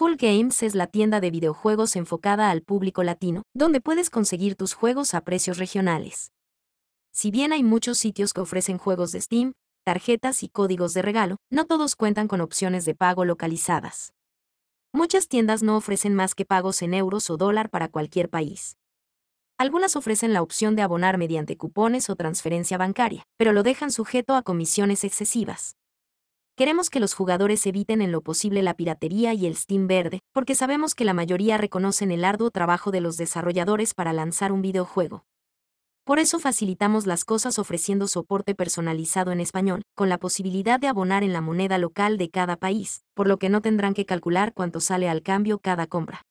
Full Games es la tienda de videojuegos enfocada al público latino, donde puedes conseguir tus juegos a precios regionales. Si bien hay muchos sitios que ofrecen juegos de Steam, tarjetas y códigos de regalo, no todos cuentan con opciones de pago localizadas. Muchas tiendas no ofrecen más que pagos en euros o dólar para cualquier país. Algunas ofrecen la opción de abonar mediante cupones o transferencia bancaria, pero lo dejan sujeto a comisiones excesivas. Queremos que los jugadores eviten en lo posible la piratería y el Steam verde, porque sabemos que la mayoría reconocen el arduo trabajo de los desarrolladores para lanzar un videojuego. Por eso facilitamos las cosas ofreciendo soporte personalizado en español, con la posibilidad de abonar en la moneda local de cada país, por lo que no tendrán que calcular cuánto sale al cambio cada compra.